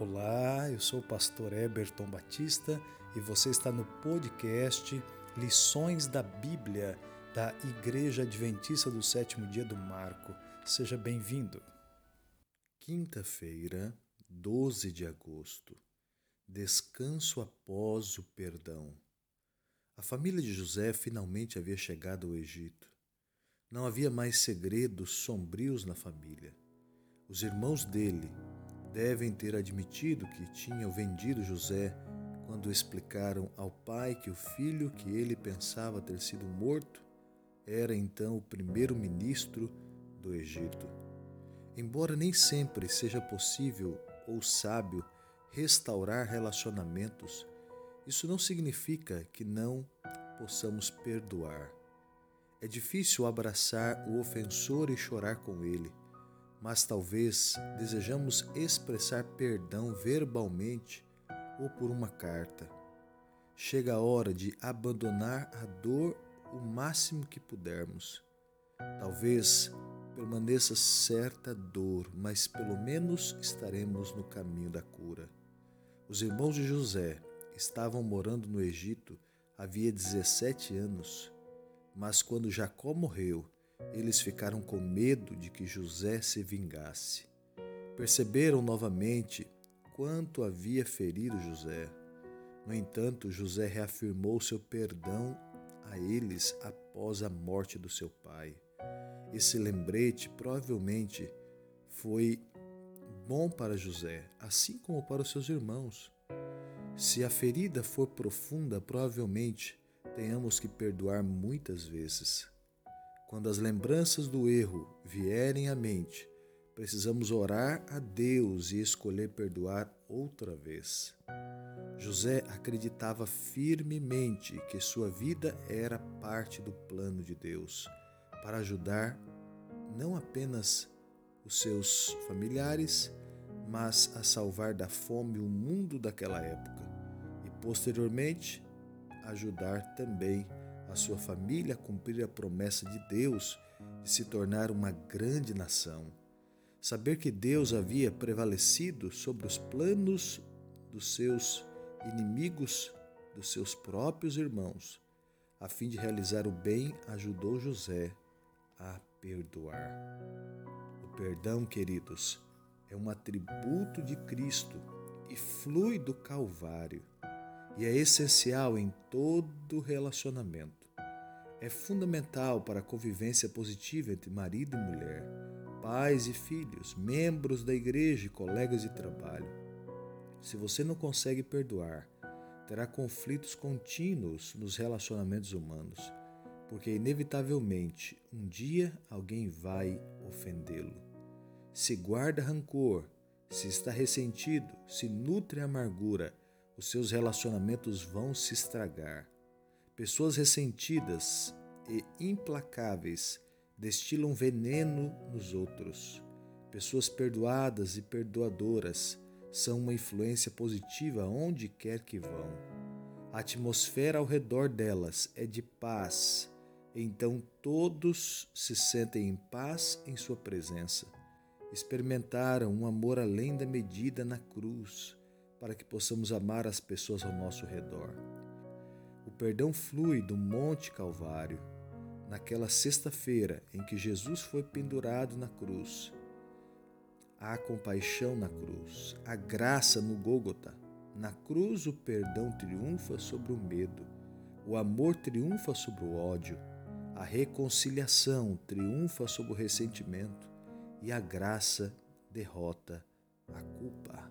Olá, eu sou o pastor Eberton Batista e você está no podcast Lições da Bíblia da Igreja Adventista do Sétimo Dia do Marco. Seja bem-vindo. Quinta-feira, 12 de agosto. Descanso após o perdão. A família de José finalmente havia chegado ao Egito. Não havia mais segredos sombrios na família. Os irmãos dele, devem ter admitido que tinham vendido José quando explicaram ao pai que o filho que ele pensava ter sido morto era então o primeiro-ministro do Egito. Embora nem sempre seja possível ou sábio restaurar relacionamentos, isso não significa que não possamos perdoar. É difícil abraçar o ofensor e chorar com ele mas talvez desejamos expressar perdão verbalmente ou por uma carta. Chega a hora de abandonar a dor o máximo que pudermos. Talvez permaneça certa dor, mas pelo menos estaremos no caminho da cura. Os irmãos de José estavam morando no Egito havia 17 anos, mas quando Jacó morreu, eles ficaram com medo de que José se vingasse. Perceberam novamente quanto havia ferido José. No entanto, José reafirmou seu perdão a eles após a morte do seu pai. Esse lembrete provavelmente foi bom para José, assim como para os seus irmãos. Se a ferida for profunda, provavelmente tenhamos que perdoar muitas vezes. Quando as lembranças do erro vierem à mente, precisamos orar a Deus e escolher perdoar outra vez. José acreditava firmemente que sua vida era parte do plano de Deus para ajudar não apenas os seus familiares, mas a salvar da fome o mundo daquela época e, posteriormente, ajudar também a sua família a cumprir a promessa de Deus de se tornar uma grande nação. Saber que Deus havia prevalecido sobre os planos dos seus inimigos, dos seus próprios irmãos, a fim de realizar o bem, ajudou José a perdoar. O perdão, queridos, é um atributo de Cristo e flui do Calvário e é essencial em todo relacionamento é fundamental para a convivência positiva entre marido e mulher, pais e filhos, membros da igreja e colegas de trabalho. Se você não consegue perdoar, terá conflitos contínuos nos relacionamentos humanos, porque inevitavelmente um dia alguém vai ofendê-lo. Se guarda rancor, se está ressentido, se nutre amargura, os seus relacionamentos vão se estragar. Pessoas ressentidas e implacáveis destilam veneno nos outros. Pessoas perdoadas e perdoadoras são uma influência positiva onde quer que vão. A atmosfera ao redor delas é de paz, então todos se sentem em paz em sua presença. Experimentaram um amor além da medida na cruz, para que possamos amar as pessoas ao nosso redor. O perdão flui do Monte Calvário, naquela sexta-feira em que Jesus foi pendurado na cruz. Há compaixão na cruz, a graça no Gólgota. Na cruz, o perdão triunfa sobre o medo, o amor triunfa sobre o ódio, a reconciliação triunfa sobre o ressentimento e a graça derrota a culpa.